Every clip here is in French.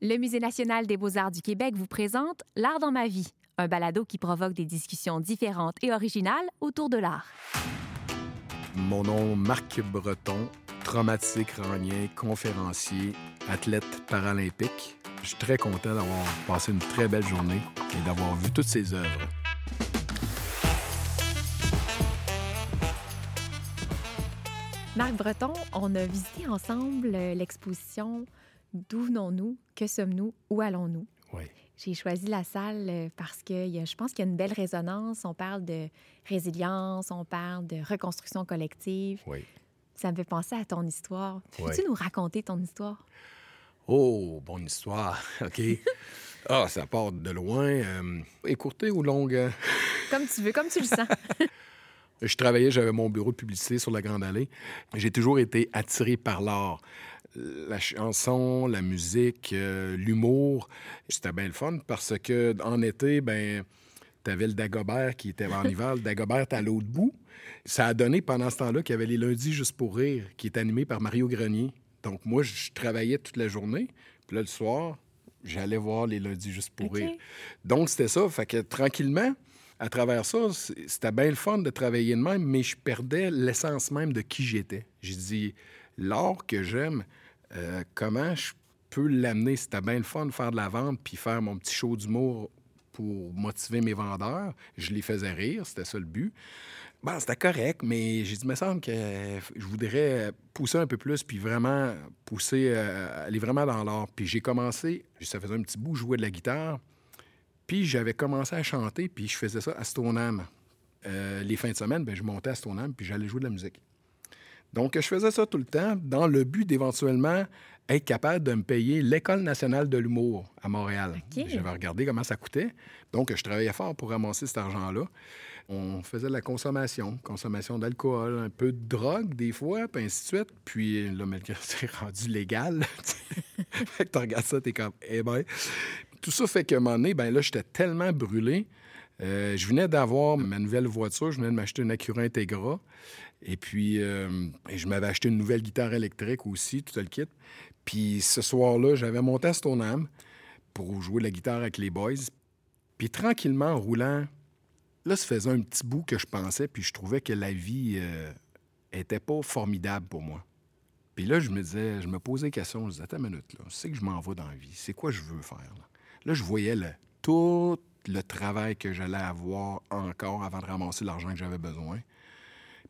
Le Musée national des beaux-arts du Québec vous présente L'art dans ma vie, un balado qui provoque des discussions différentes et originales autour de l'art. Mon nom, Marc Breton, traumatique ranien, conférencier, athlète paralympique. Je suis très content d'avoir passé une très belle journée et d'avoir vu toutes ces œuvres. Marc Breton, on a visité ensemble l'exposition D'où venons-nous? Que sommes-nous? Où allons-nous? Oui. J'ai choisi la salle euh, parce que je pense qu'il y a une belle résonance. On parle de résilience, on parle de reconstruction collective. Oui. Ça me fait penser à ton histoire. Peux-tu Oui. nous raconter ton histoire? Oh, bonne histoire. OK. Ah, ça part de loin. Euh, écourtée ou longue? hein? Comme tu veux, comme tu le sens. Je travaillais, j'avais mon bureau de publicité sur la Grande Allée. J'ai toujours été attiré par l'art. La chanson, la musique, euh, l'humour. C'était bien le fun parce que en été, ben, t'avais le Dagobert qui était en hiver. Le Dagobert à l'autre bout. Ça a donné pendant ce temps-là qu'il y avait les lundis juste pour rire, qui est animé par Mario Grenier. Donc moi, je travaillais toute la journée. Puis là, le soir, j'allais voir les lundis juste pour rire. Donc c'était ça. Fait que tranquillement, à travers ça, c'était bien le fun de travailler de même, mais je perdais l'essence même de qui j'étais. J'ai dit, l'art que j'aime, euh, comment je peux l'amener? C'était bien le fun de faire de la vente puis faire mon petit show d'humour pour motiver mes vendeurs. Je les faisais rire, c'était ça le but. Bon, c'était correct, mais j'ai dit, il me semble que je voudrais pousser un peu plus, puis vraiment pousser, euh, aller vraiment dans l'art. Puis j'ai commencé, ça faisait un petit bout, jouais de la guitare. Puis j'avais commencé à chanter, puis je faisais ça à Stoneham. Euh, les fins de semaine, ben, je montais à Stoneham, puis j'allais jouer de la musique. Donc, je faisais ça tout le temps dans le but d'éventuellement être capable de me payer l'École nationale de l'humour à Montréal. J'avais regardé comment ça coûtait. Donc, je travaillais fort pour ramasser cet argent-là. On faisait de la consommation, consommation d'alcool, un peu de drogue des fois, puis ainsi de suite. Puis là, mais c'est rendu légal. fait que tu regardes ça, t'es comme, eh ben. Tout ça fait qu'à un moment donné, ben là, j'étais tellement brûlé. Euh, je venais d'avoir ma nouvelle voiture, je venais de m'acheter une Acura Integra. Et puis, euh, je m'avais acheté une nouvelle guitare électrique aussi, tout le kit. Puis ce soir-là, j'avais monté à Stoneham pour jouer de la guitare avec les boys. Puis tranquillement, en roulant, là, ça faisait un petit bout que je pensais, puis je trouvais que la vie euh, était pas formidable pour moi. Puis là, je me disais, je me posais des questions. Je me disais, attends une minute, là, sais que je m'en vais dans la vie. C'est quoi je veux faire, là? Là, je voyais tout le travail que j'allais avoir encore avant de ramasser l'argent que j'avais besoin.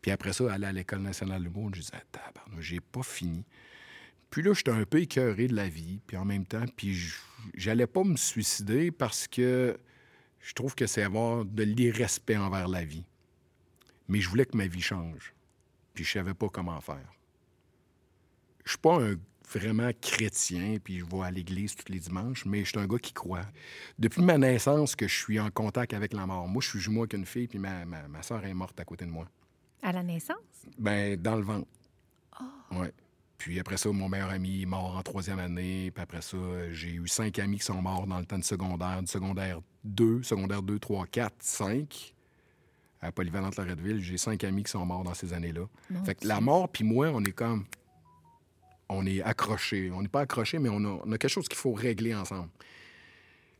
Puis après ça, aller à l'École nationale de l'humour, je disais, tabarnak, j'ai pas fini. Puis là, j'étais un peu écœuré de la vie, puis en même temps, puis j'allais pas me suicider parce que je trouve que c'est avoir de l'irrespect envers la vie. Mais je voulais que ma vie change. Puis je savais pas comment faire. Je suis pas un vraiment chrétien, puis je vais à l'église tous les dimanches, mais je suis un gars qui croit. Depuis ma naissance que je suis en contact avec la mort. Moi, je suis jumeau avec une fille, puis ma, ma, ma soeur est morte à côté de moi. À la naissance? Ben, dans le ventre. Ouais. Puis après ça, mon meilleur ami est mort en troisième année. Puis après ça, j'ai eu cinq amis qui sont morts dans le temps de secondaire. Du secondaire 2, secondaire 2, 3, 4, 5. À Polyvalente Loretteville, j'ai cinq amis qui sont morts dans ces années-là. Fait que la mort, puis moi, on est comme. On est accrochés. On n'est pas accrochés, mais on a, quelque chose qu'il faut régler ensemble.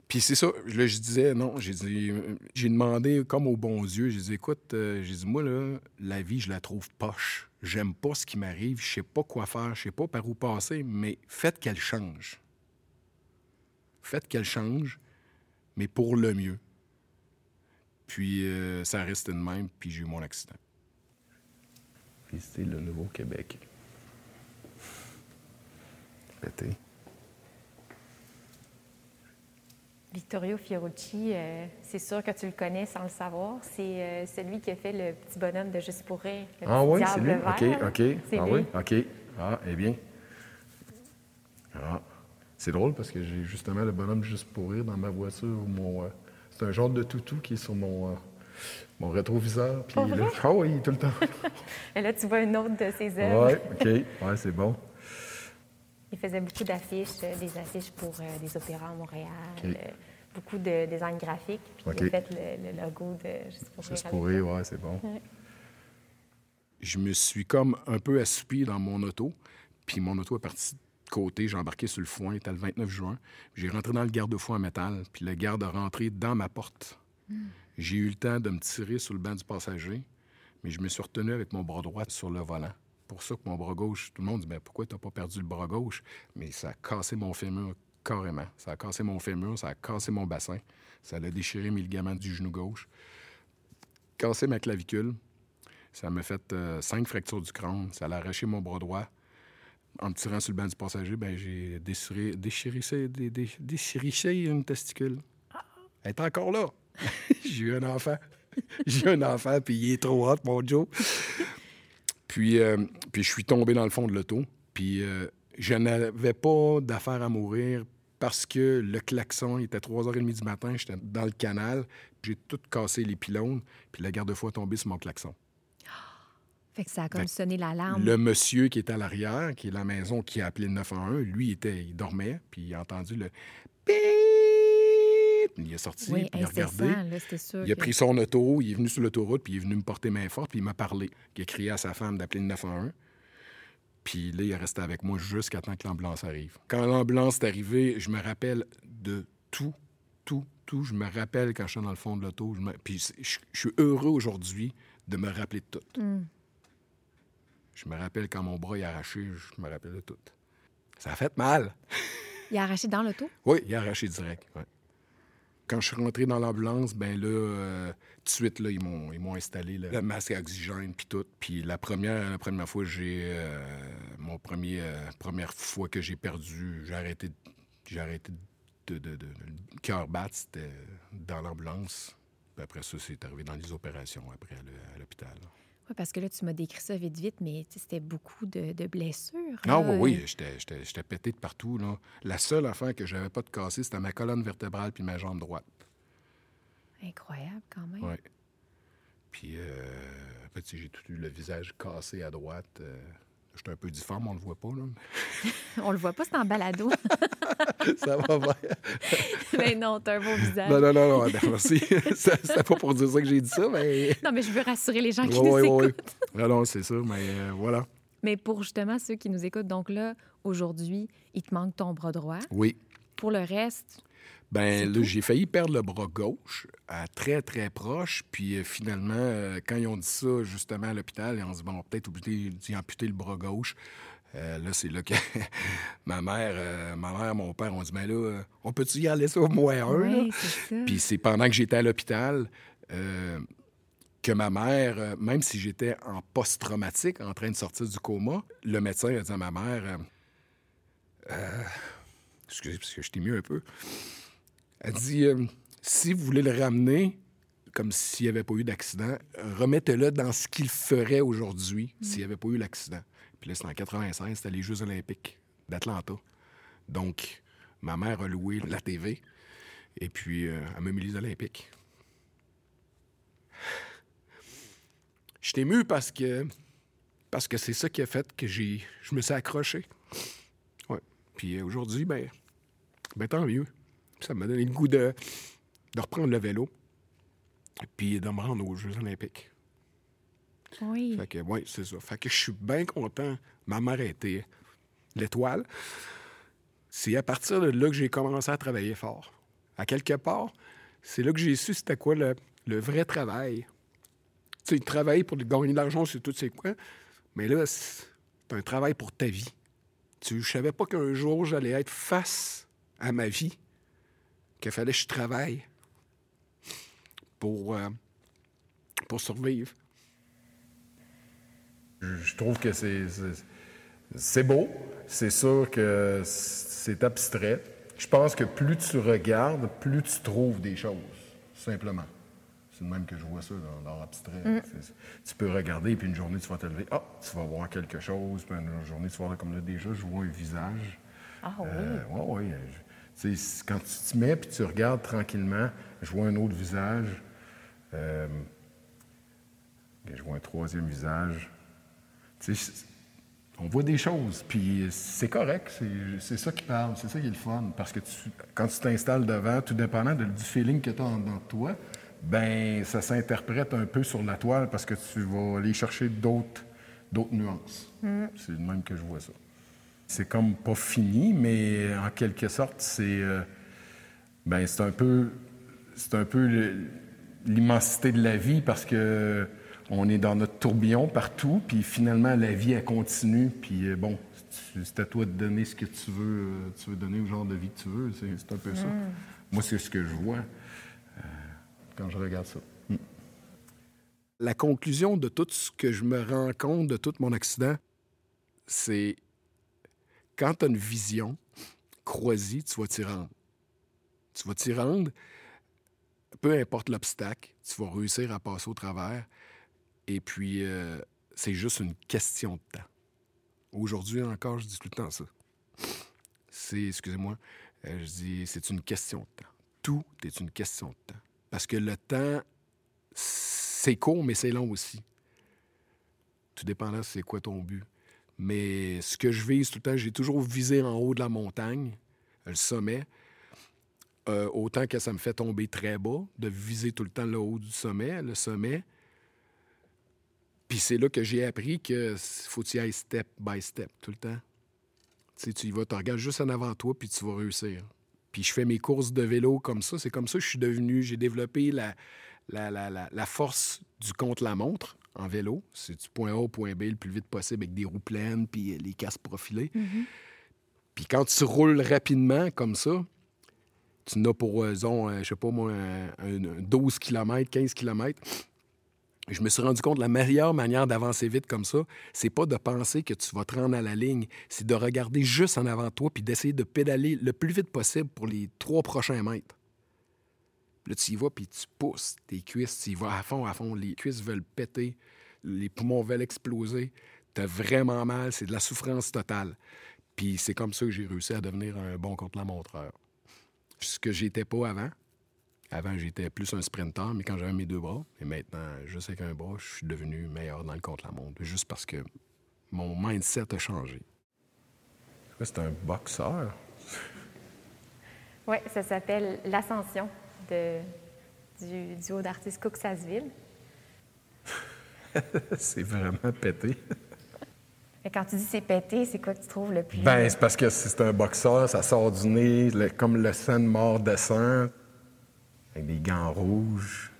Puis c'est ça, je disais, non, j'ai demandé comme aux bons yeux, j'ai dit, écoute, euh, j'ai dit, moi, là, la vie, je la trouve poche. J'aime pas ce qui m'arrive, je sais pas quoi faire, je sais pas par où passer, mais faites qu'elle change. Faites qu'elle change, mais pour le mieux. Puis euh, ça reste de même, puis j'ai eu mon accident. Visiter le Nouveau-Québec. Vittorio Fiorucci, euh, c'est sûr que tu le connais sans le savoir. C'est euh, celui qui a fait le petit bonhomme de Juste pour rire. le Ah petit oui, c'est lui? vert. OK, OK. Ah lui. oui, OK. Ah, eh bien. Ah. C'est drôle parce que j'ai justement le bonhomme juste pour rire dans ma voiture. Mon, euh, c'est un genre de toutou qui est sur mon, mon rétroviseur. Puis ah oui, tout le temps. Et là, tu vois une autre de ses œuvres. Oui, OK. Ouais, c'est bon. Il faisait beaucoup d'affiches, euh, des affiches pour euh, des opéras à Montréal, euh, beaucoup de design graphique. Puis il a fait le, le logo de Juste pour Juste pour rire, ouais, c'est bon. Ouais. Je me suis comme un peu assoupi dans mon auto. Puis mon auto est partie de côté, j'ai embarqué sur le foin, c'était le 29 juin. J'ai rentré dans le garde-fou en métal, puis le garde a rentré dans ma porte. J'ai eu le temps de me tirer sur le banc du passager, mais je me suis retenu avec mon bras droit sur le volant. Pour ça que mon bras gauche, tout le monde dit ben, pourquoi tu n'as pas perdu le bras gauche? Mais ça a cassé mon fémur carrément. Ça a cassé mon fémur, ça a cassé mon bassin, ça a déchiré mes ligaments du genou gauche, cassé ma clavicule. Ça m'a fait euh, cinq fractures du crâne. Ça a arraché mon bras droit. En me tirant sur le banc du passager, ben, j'ai déchiré, déchiré une testicule. Elle est encore là. j'ai eu un enfant. j'ai eu un enfant, puis il est trop hot, mon Joe. Puis, euh, puis je suis tombé dans le fond de l'auto. Puis euh, je n'avais pas d'affaire à mourir parce que le klaxon était 3h30 du matin, j'étais dans le canal, j'ai tout cassé les pylônes, puis la garde-fou est tombée sur mon klaxon. Fait que ça a comme sonné l'alarme. Le monsieur qui est à l'arrière, qui est la maison qui a appelé le 911, lui, était, il dormait, puis il a entendu le il est sorti, puis il a regardé. il a pris son auto, il est venu sur l'autoroute, puis il est venu me porter main forte, puis il m'a parlé. Il a crié à sa femme d'appeler le 911. Puis là, il est resté avec moi jusqu'à temps que l'ambulance arrive. Quand l'ambulance est arrivée, je me rappelle de tout, tout, tout. Je me rappelle quand je suis dans le fond de l'auto. Puis je, suis heureux aujourd'hui de me rappeler de tout. Mm. Je me rappelle quand mon bras est arraché, je me rappelle de tout. Ça a fait mal. il a arraché dans l'auto? Oui, il a arraché direct. Quand je suis rentré dans l'ambulance, ben là, euh, tout de suite, là, ils m'ont, ils m'ont installé le masque à oxygène puis tout. Puis la première, la première fois, j'ai euh, mon premier euh, première fois que j'ai perdu, j'ai arrêté, j'ai arrêté de, de, de, le cœur battre, c'était dans l'ambulance. Puis après ça, c'est arrivé dans les opérations après à l'hôpital. Oui, parce que là, tu m'as décrit ça vite, vite, mais c'était beaucoup de, blessures. Non, ah, oui, oui, j'étais pété de partout. Là. La seule affaire que j'avais pas de cassé, c'était ma colonne vertébrale puis ma jambe droite. Incroyable, quand même. Oui. Puis, euh, j'ai tout eu le visage cassé à droite. Euh, J'étais un peu difforme, on le voit pas, là. on le voit pas, c'est en balado. ça va bien. mais non, t'as un beau visage. Non, non, non, non merci. C'était pas pour dire ça que j'ai dit ça, mais... Non, mais je veux rassurer les gens qui nous écoutent. Oui, non, c'est ça, mais euh, voilà. Mais pour justement ceux qui nous écoutent, donc là, aujourd'hui, il te manque ton bras droit. Oui. Pour le reste, ben là, j'ai failli perdre le bras gauche, à très, très proche. Puis euh, finalement, euh, quand ils ont dit ça, justement, à l'hôpital, on se dit, bon, peut-être obligé d'y amputer le bras gauche. Euh, là, c'est là que ma mère, ma mère, mon père ont dit, mais ben là, on peut-tu y aller ça au moins un? Puis c'est pendant que j'étais à l'hôpital que ma mère, même si j'étais en post-traumatique, en train de sortir du coma, le médecin a dit à ma mère, excusez, parce que je t'ai mis un peu. Elle dit euh, si vous voulez le ramener, comme s'il n'y avait pas eu d'accident, remettez-le dans ce qu'il ferait aujourd'hui s'il n'y avait pas eu l'accident. Puis là, c'était en 96, c'était les Jeux olympiques d'Atlanta. Donc, ma mère a loué la TV et puis euh, elle m'a mis les Olympiques. Je t'ai parce que parce que c'est ça qui a fait que j'ai je me suis accroché. Ouais. Puis euh, aujourd'hui, ben, ben tant mieux. Ça m'a donné le goût de, de reprendre le vélo puis de me rendre aux Jeux olympiques. Oui. Fait que, oui, c'est ça. Fait que je suis bien content. Ma mère été l'étoile. C'est à partir de là que j'ai commencé à travailler fort. À quelque part, c'est là que j'ai su c'était quoi le, le, vrai travail. Tu sais, travailler pour gagner de l'argent, c'est tout, c'est quoi. Mais là, c'est un travail pour ta vie. Tu, je savais pas qu'un jour, j'allais être face à ma vie qu'il fallait que je travaille pour, euh, pour survivre. Je trouve que c'est, c'est beau. C'est sûr que c'est abstrait. Je pense que plus tu regardes, plus tu trouves des choses, simplement. C'est le même que je vois ça dans, dans l'abstrait. Mm. Tu peux regarder, puis une journée, tu vas te lever. Ah, tu vas voir quelque chose. Puis une journée, tu vas voir, comme là, déjà, je vois un visage. Ah oui? Euh, oui, oui quand tu te mets puis tu regardes tranquillement, je vois un autre visage. Euh, je vois un troisième visage. on voit des choses, puis c'est correct, c'est ça qui parle, c'est ça qui est le fun. Parce que quand tu t'installes devant, tout dépendant du feeling que tu as dans toi, ben ça s'interprète un peu sur la toile parce que tu vas aller chercher d'autres nuances. Mm. C'est le même que je vois ça. C'est comme pas fini, mais en quelque sorte, c'est euh, ben, c'est un peu, c'est un peu l'immensité de la vie parce que on est dans notre tourbillon partout, puis finalement la vie elle continue, puis euh, bon, c'est à toi de donner ce que tu veux, euh, tu veux donner au genre de vie que tu veux. C'est un peu ça. Mm. Moi, c'est ce que je vois quand je regarde ça. Mm. La conclusion de tout ce que je me rends compte de tout mon accident, c'est quand tu as une vision, crois-y, tu vas t'y rendre. Tu vas t'y rendre, peu importe l'obstacle, tu vas réussir à passer au travers. Et puis, euh, c'est juste une question de temps. Aujourd'hui encore, je dis tout le temps ça. C'est, excusez-moi, euh, je dis, c'est une question de temps. Tout est une question de temps. Parce que le temps, c'est court, mais c'est long aussi. Tout dépend là, c'est quoi ton but? Mais ce que je vise tout le temps, j'ai toujours visé en haut de la montagne, le sommet. Euh, autant que ça me fait tomber très bas, de viser tout le temps le haut du sommet, le sommet. Puis c'est là que j'ai appris que faut y aller step by step tout le temps. Tu y vas, tu regardes juste en avant toi, puis tu vas réussir. Puis je fais mes courses de vélo comme ça. C'est comme ça que je suis devenu. J'ai développé la, la, force du contre-la-montre en vélo. C'est du point A au point B le plus vite possible avec des roues pleines puis les casques profilés. Mm-hmm. Puis quand tu roules rapidement comme ça, tu n'as pour, raison, euh, je sais pas moi, un, 12 km, 15 km, je me suis rendu compte que la meilleure manière d'avancer vite comme ça, c'est pas de penser que tu vas te rendre à la ligne, c'est de regarder juste en avant de toi puis d'essayer de pédaler le plus vite possible pour les trois prochains mètres. Là, tu y vas puis tu pousses tes cuisses, tu y vas à fond, à fond. Les cuisses veulent péter, les poumons veulent exploser. T'as vraiment mal, c'est de la souffrance totale. Puis c'est comme ça que j'ai réussi à devenir un bon contre-la-montreur. Ce que j'étais pas avant. Avant, j'étais plus un sprinter, mais quand j'avais mes deux bras, et maintenant, juste avec un bras, je suis devenu meilleur dans le contre-la-montre, juste parce que mon mindset a changé. C'est un boxeur? Oui, ça s'appelle l'ascension de, du duo d'artistes Cook-Sasseville. c'est vraiment pété. Et quand tu dis c'est pété, c'est quoi que tu trouves le plus. Ben, c'est parce que c'est un boxeur, ça sort du nez, comme le sang de mort descend, avec des gants rouges.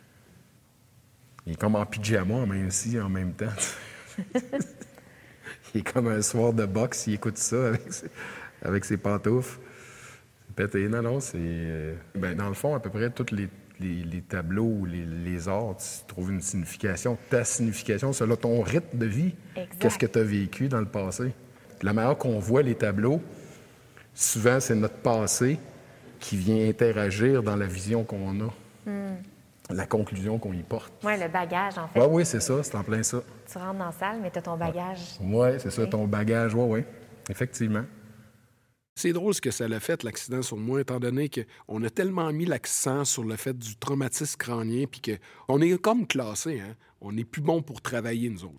Il est comme en pyjama, mais aussi en même temps. il est comme un soir de boxe, il écoute ça avec ses, avec ses pantoufles. Pété. Non, non, c'est. Euh, ben, dans le fond, à peu près tous les les, tableaux, les, les, arts, tu trouves une signification. Ta signification, c'est là ton rythme de vie. Qu'est-ce que tu as vécu dans le passé? La manière qu'on voit les tableaux, souvent, c'est notre passé qui vient interagir dans la vision qu'on a. Hmm. La conclusion qu'on y porte. Oui, le bagage, en fait. Ouais, oui, c'est ça, c'est en plein ça. Tu rentres dans la salle, mais tu as ton bagage. Oui, c'est ça, ton bagage, oui, oui, effectivement. C'est drôle ce que ça l'a fait, l'accident sur moi, étant donné qu'on a tellement mis l'accent sur le fait du traumatisme crânien, puis qu'on est comme classé, hein? On n'est plus bon pour travailler, nous autres.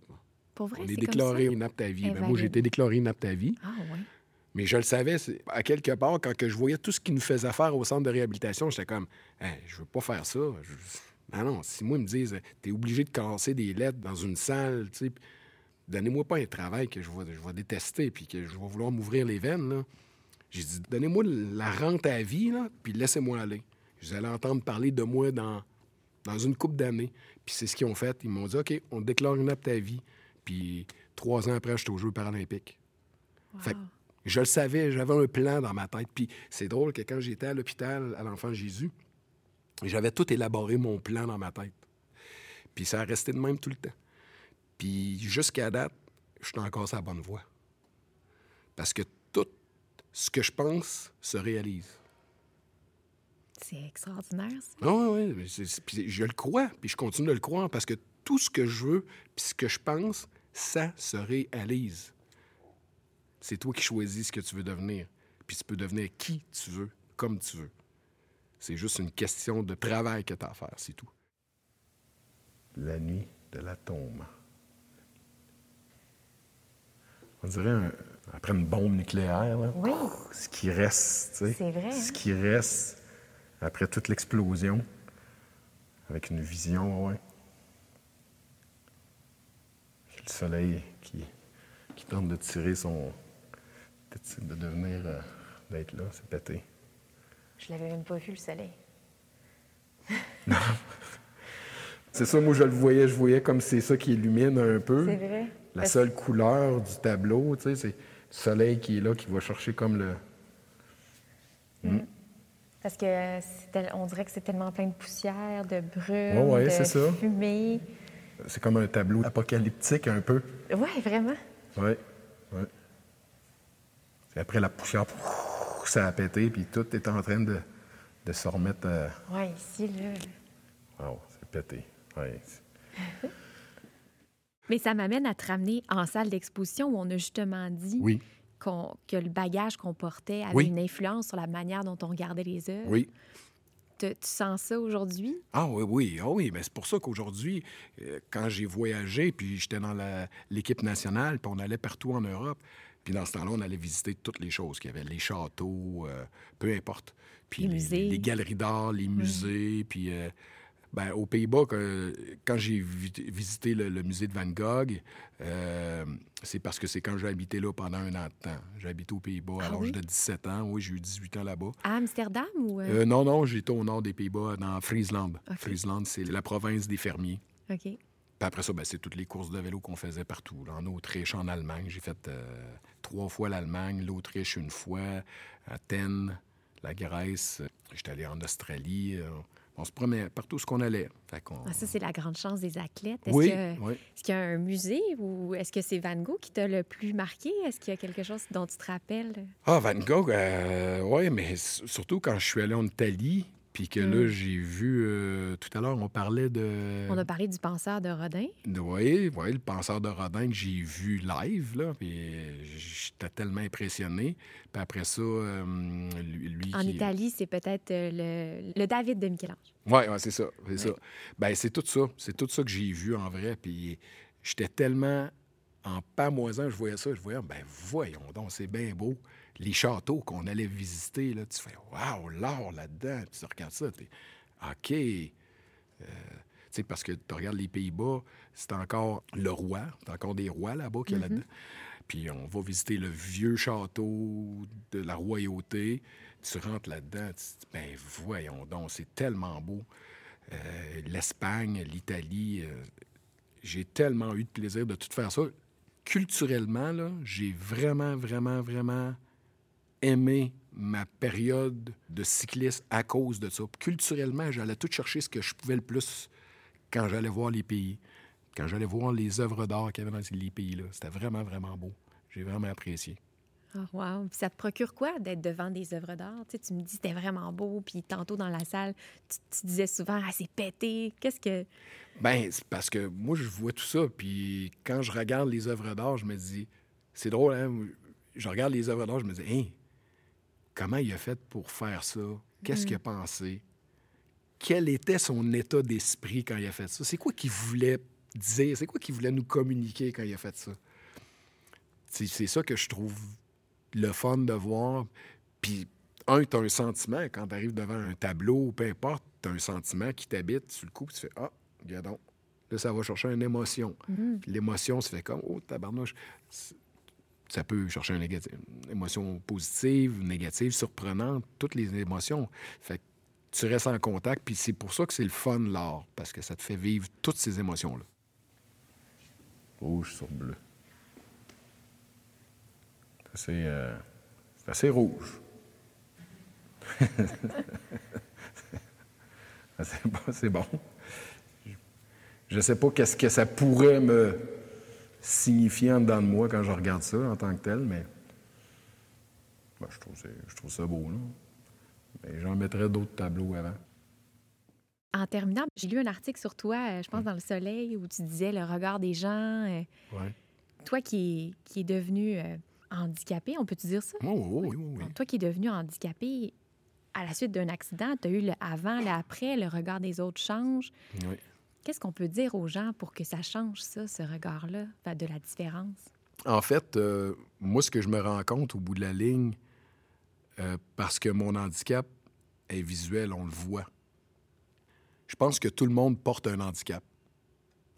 Pour vrai, on est, déclaré inapte à vie. Ben, moi, j'ai été déclaré inapte à vie. Ah, oui. Mais je le savais, à quelque part, quand que je voyais tout ce qui nous faisait faire au centre de réhabilitation, j'étais comme, hey, je veux pas faire ça. Non, non, si moi, ils me disent, t'es obligé de casser des lettres dans une salle, tu sais, donnez-moi pas un travail que je vais, je vais détester, puis que je vais vouloir m'ouvrir les veines, là. J'ai dit, donnez-moi la rente à vie, là, puis laissez-moi aller. Vous allez entendre parler de moi dans, dans une couple d'années. Puis c'est ce qu'ils ont fait. Ils m'ont dit, OK, on déclare une apte à vie. Puis trois ans après, j'étais aux Jeux paralympiques. Fait je le savais, j'avais un plan dans ma tête. Puis c'est drôle que quand j'étais à l'hôpital à l'Enfant Jésus, j'avais tout élaboré mon plan dans ma tête. Puis ça a resté de même tout le temps. Puis jusqu'à date, je suis encore sur la bonne voie. Parce que ce que je pense se réalise. C'est extraordinaire, ça. Ah oui, oui. je le crois, puis je continue de le croire parce que tout ce que je veux, puis ce que je pense, ça se réalise. C'est toi qui choisis ce que tu veux devenir. Puis tu peux devenir qui tu veux, comme tu veux. C'est juste une question de travail que tu as à faire, c'est tout. La nuit de la tombe. On dirait un, après une bombe nucléaire, ce qui reste, tu sais, vrai, ce hein? qui reste après toute l'explosion, avec une vision, ouais. Le soleil qui, qui tente de tirer son, de devenir, euh, d'être là, c'est pété. Je l'avais même pas vu, le soleil. C'est ça, moi, je le voyais, je voyais comme c'est ça qui illumine un peu. C'est vrai. La Parce- seule couleur du tableau, tu sais, c'est le soleil qui est là, qui va chercher comme le... Parce que c'est tel- on dirait que c'est tellement plein de poussière, de brume, ouais, de fumée. C'est comme un tableau apocalyptique un peu. Oui, vraiment. Oui, oui. Après la poussière, ça a pété, puis tout est en train de, de se remettre à... Oui, ici, là. Wow, c'est pété. Ouais. Mais ça m'amène à te ramener en salle d'exposition où on a justement dit Oui, que le bagage qu'on portait avait Oui. une influence sur la manière dont on regardait les œuvres. oui. Te- tu sens ça aujourd'hui? Ah oui, oui, ah oui, mais c'est pour ça qu'aujourd'hui, euh, quand j'ai voyagé, puis j'étais dans l'équipe nationale, puis on allait partout en Europe, puis dans ce temps-là, on allait visiter toutes les choses qu'il y avait, les châteaux, euh, peu importe. Puis Les musées. Les, galeries d'art, les musées, puis... euh, ben, aux Pays-Bas, quand j'ai vi- visité le, le musée de Van Gogh, euh, c'est parce que c'est quand j'ai habité là pendant un an de temps. J'ai habité aux Pays-Bas à Ah l'âge oui? de 17 ans. Oui, j'ai eu 18 ans là-bas. À Amsterdam ou... euh, Euh, non, non, j'étais au nord des Pays-Bas, dans Friesland. Friesland, c'est la province des fermiers. OK. Puis après ça, ben, c'est toutes les courses de vélo qu'on faisait partout. là. En Autriche, en Allemagne. J'ai fait euh, trois fois l'Allemagne, l'Autriche une fois, Athènes, la Grèce. J'étais allé en Australie. Euh, on se promenait partout où ce qu'on allait. Fait Ah, ça, c'est la grande chance des athlètes. Est-ce oui, que- oui. Est-ce qu'il y a un musée ou est-ce que c'est Van Gogh qui t'a le plus marqué? Est-ce qu'il y a quelque chose dont tu te rappelles? Ah, Van Gogh, oui, mais surtout quand je suis allé en Italie, puis que là, Mm. j'ai vu... euh, tout à l'heure, on parlait de... On a parlé du penseur de Rodin. Oui, oui, le penseur de Rodin que j'ai vu live, là, puis j'étais tellement impressionné. Puis après ça, euh, lui, lui En qui... Italie, c'est peut-être euh, le, le David de Michel-Ange. Oui, ouais, c'est ça, c'est ça. Ben, c'est tout ça, c'est tout ça que j'ai vu en vrai, puis j'étais tellement en pamoisant, je voyais ça, je voyais, ben voyons donc, c'est bien beau. Les châteaux qu'on allait visiter, là, tu fais, waouh, l'art là-dedans, puis tu regardes ça, tu OK. Euh, tu sais, parce que tu regardes les Pays-Bas, c'est encore le roi, c'est encore des rois là-bas qu'il y a là-dedans. Puis on va visiter le vieux château de la royauté. Tu rentres là-dedans, tu te dis, ben voyons donc, c'est tellement beau. Euh, L'Espagne, l'Italie, euh, j'ai tellement eu de plaisir de tout faire ça. Culturellement, là, j'ai vraiment, vraiment, vraiment aimé ma période de cycliste à cause de ça. Culturellement, j'allais tout chercher ce que je pouvais le plus quand j'allais voir les pays, quand j'allais voir les œuvres d'art qu'il y avait dans les pays-là. C'était vraiment, vraiment beau. J'ai vraiment apprécié. Oh, wow. Puis ça te procure quoi d'être devant des œuvres d'art? Tu, sais, tu me dis c'était vraiment beau, puis tantôt dans la salle, tu, tu disais souvent ah, c'est pété. Qu'est-ce que. Ben, c'est parce que moi, je vois tout ça, puis quand je regarde les œuvres d'art, je me dis, c'est drôle, hein? Je regarde les œuvres d'art, je me dis, hein, comment il a fait pour faire ça? Qu'est-ce qu'il a pensé? Quel était son état d'esprit quand il a fait ça? C'est quoi qu'il voulait dire? C'est quoi qu'il voulait nous communiquer quand il a fait ça? C'est ça que je trouve le fun de voir. Puis, un, tu as un sentiment, quand tu arrives devant un tableau, peu importe, tu as un sentiment qui t'habite sur le coup, tu fais Ah, regarde donc. Là, ça va chercher une émotion. Puis l'émotion se fait comme Oh, tabarnouche. Ça peut chercher un négatif, émotion positive, négative, surprenante, toutes les émotions. Fait que tu restes en contact, puis c'est pour ça que c'est le fun, l'art, parce que ça te fait vivre toutes ces émotions-là. Rouge sur bleu. C'est assez, euh, c'est assez rouge. c'est bon. c'est bon. Je ne sais pas qu'est-ce que ça pourrait me signifier en dedans de moi quand je regarde ça en tant que tel, mais ben, je, trouve c'est- je trouve ça beau. Là. Mais j'en mettrais d'autres tableaux avant. En terminant, j'ai lu un article sur toi, euh, je pense dans Le Soleil, où tu disais le regard des gens. euh, Ouais. toi qui, qui est devenu euh, handicapé, on peut-tu dire ça? Oh, oui, oui, oui, oui. Toi qui es devenu handicapé à la suite d'un accident, tu as eu le avant, le après, le regard des autres change. Oui. Qu'est-ce qu'on peut dire aux gens pour que ça change ça, ce regard-là, de la différence? En fait, euh, moi, ce que je me rends compte au bout de la ligne, euh, parce que mon handicap est visuel, on le voit. Je pense que tout le monde porte un handicap.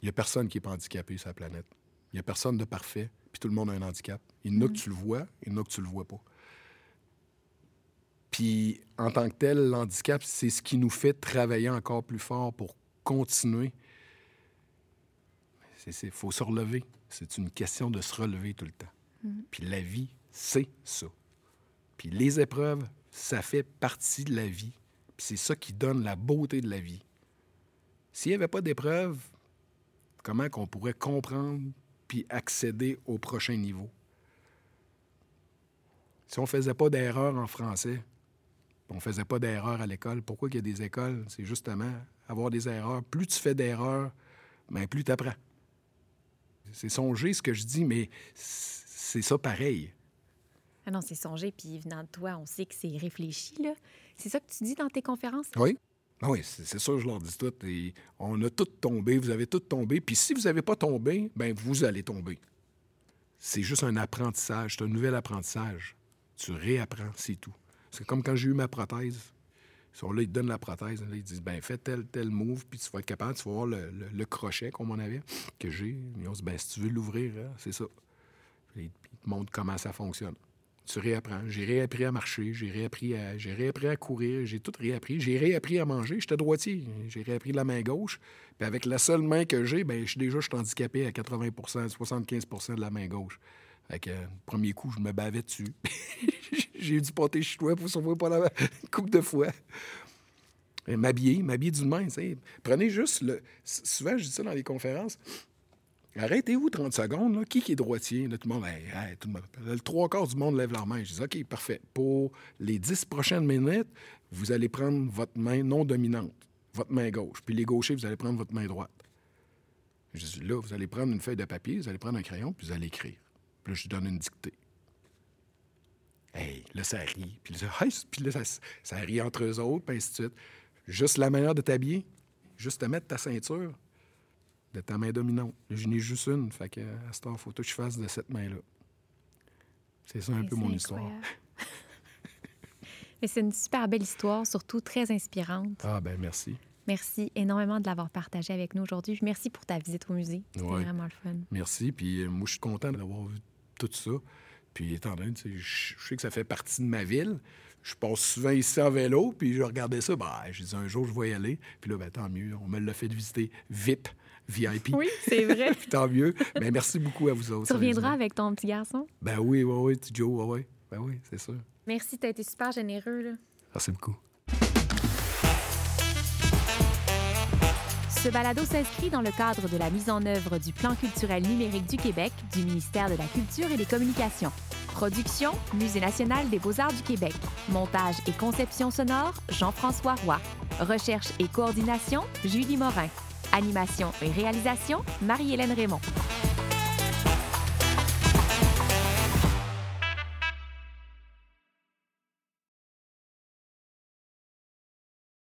Il n'y a personne qui n'est pas handicapé sur la planète. Il n'y a personne de parfait. puis tout le monde a un handicap. Il y en a que tu le vois, il y en a que tu le vois pas. Puis, en tant que tel, l'handicap, c'est ce qui nous fait travailler encore plus fort pour continuer. Il faut se relever. C'est une question de se relever tout le temps. Puis la vie, c'est ça. Puis les épreuves, ça fait partie de la vie. Puis c'est ça qui donne la beauté de la vie. S'il n'y avait pas d'épreuves, comment qu'on pourrait comprendre puis accéder au prochain niveau? Si on ne faisait pas d'erreur en français, on ne faisait pas d'erreur à l'école, pourquoi il y a des écoles? C'est justement avoir des erreurs. Plus tu fais d'erreurs, bien, plus tu apprends. C'est songer ce que je dis, mais c'est ça pareil. Ah non, c'est songer, puis venant de toi, on sait que c'est réfléchi, là. C'est ça que tu dis dans tes conférences? Oui. Ah oui, c'est ça, je leur dis tout. Et on a tout tombé, vous avez tout tombé. Puis si vous n'avez pas tombé, ben vous allez tomber. C'est juste un apprentissage, c'est un nouvel apprentissage. Tu réapprends, c'est tout. C'est comme quand j'ai eu ma prothèse. Là, ils te donnent la prothèse. ils disent, ben fais tel, tel move, puis tu vas être capable, tu vas voir le, crochet, comme on avait, que j'ai. Ils ont dit, ben si tu veux l'ouvrir, hein, c'est ça. ils te montrent comment ça fonctionne. Tu réapprends. J'ai réappris à marcher, j'ai réappris à, j'ai réappris à courir, j'ai tout réappris. J'ai réappris à manger. J'étais droitier. J'ai réappris la main gauche. Puis avec la seule main que j'ai, ben je, déjà, je suis handicapé à 80% 75% de la main gauche. Le premier coup, je me bavais dessus. j'ai eu du pâté chinois pour sauver pas la coupe de fois. M'habiller, m'habiller d'une main. Prenez juste le. Souvent, je dis ça dans les conférences. Arrêtez-vous 30 secondes. Là. Qui, est droitier? tout, le monde, tout le monde, le trois quarts du monde lève leur main. Je dis OK, parfait. Pour les 10 prochaines minutes, vous allez prendre votre main non dominante, votre main gauche. Puis les gauchers, vous allez prendre votre main droite. Je dis là, vous allez prendre une feuille de papier, vous allez prendre un crayon, puis vous allez écrire. Puis là, je donne une dictée. Hey, là, ça rit. Puis là, ça, rit entre eux autres, puis ainsi de suite. Juste la manière de t'habiller, juste te mettre ta ceinture de ta main dominante. Je n'ai juste une, fait que à ce temps, il faut que je fasse de cette main-là. C'est ça un peu mon histoire. Mais c'est une super belle histoire, surtout très inspirante. Ah, ben merci. Merci énormément de l'avoir partagé avec nous aujourd'hui. Merci pour ta visite au musée. C'était vraiment le fun. Merci. Puis euh, moi, je suis content d'avoir vu tout ça. Puis étant donné, je sais que ça fait partie de ma ville. Je passe souvent ici en vélo, puis je regardais ça. Bah, je disais un jour, je vais y aller. Puis là, ben, tant mieux. On me l'a fait visiter VIP. VIP. Oui, c'est vrai. tant mieux. Mais ben, merci beaucoup à vous autres. Tu reviendras avec ton petit garçon? Ben oui, oui, oui, petit Joe, oui, oui. Ben oui, c'est sûr. Merci, tu as été super généreux. Là. Merci beaucoup. Ce balado s'inscrit dans le cadre de la mise en œuvre du Plan culturel numérique du Québec du ministère de la Culture et des Communications. Production, Musée national des beaux-arts du Québec. Montage et conception sonore, Jean-François Roy. Recherche et coordination, Julie Morin. Animation et réalisation, Marie-Hélène Raymond.